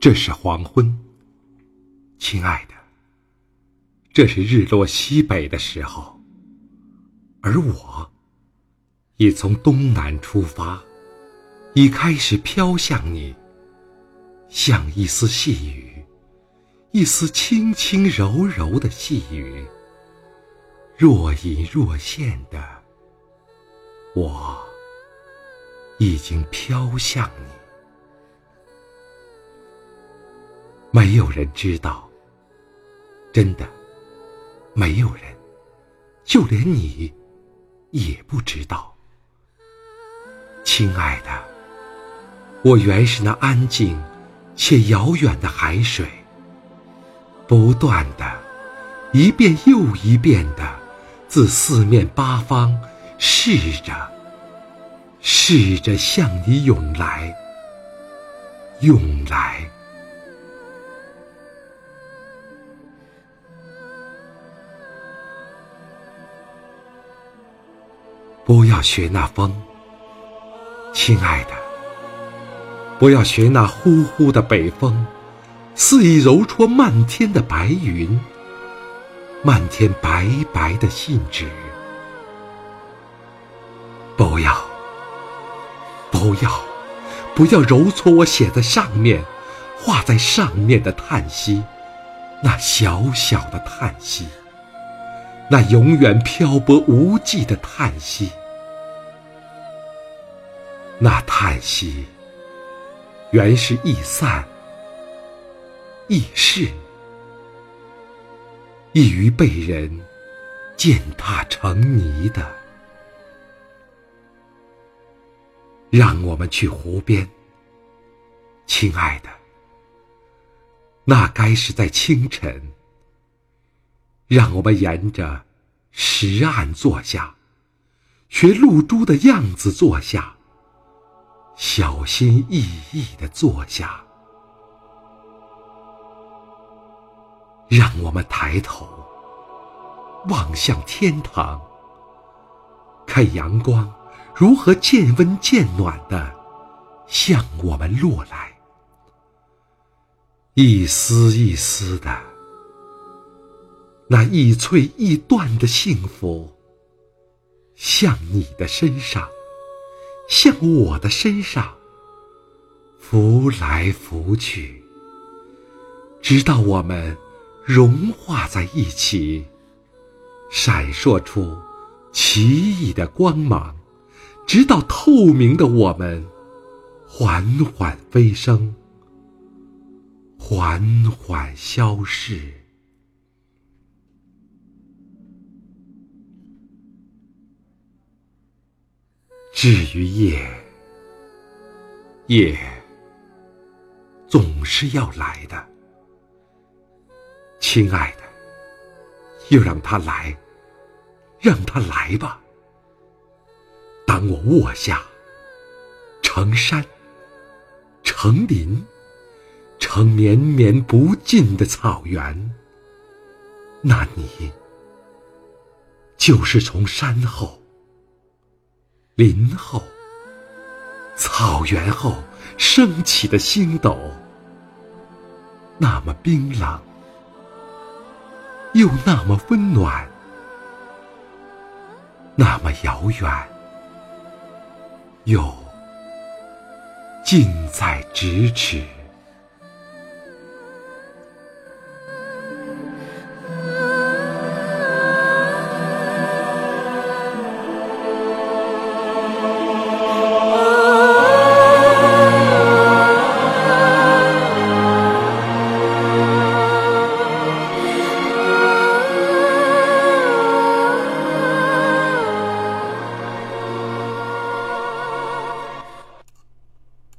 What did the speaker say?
这是黄昏，亲爱的，这是日落西北的时候，而我已从东南出发，已开始飘向你，像一丝细雨，一丝轻轻柔柔的细雨，若隐若现的，我已经飘向你。没有人知道，真的，没有人，就连你也不知道。亲爱的，我原是那安静且遥远的海水，不断的，一遍又一遍的，自四面八方试着，试着向你涌来，涌来。不要学那风，亲爱的，不要学那呼呼的北风，肆意揉搓漫天的白云，漫天白白的信纸。不要，不要，不要揉搓我写在上面、画在上面的叹息，那小小的叹息。那永远漂泊无际的叹息，那叹息原是易散、易逝，易于被人践踏成泥的。让我们去湖边，亲爱的，那该是在清晨。让我们沿着石岸坐下，学露珠的样子坐下，小心翼翼的坐下。让我们抬头望向天堂，看阳光如何渐温渐暖的向我们落来，一丝一丝的。那一脆一断的幸福，向你的身上，向我的身上，浮来浮去，直到我们融化在一起，闪烁出奇异的光芒，直到透明的我们缓缓飞升，缓缓消逝。至于夜，夜总是要来的，亲爱的，就让他来，让他来吧。当我卧下，成山，成林，成绵绵不尽的草原，那你就是从山后。林后，草原后升起的星斗，那么冰冷，又那么温暖，那么遥远，又近在咫尺。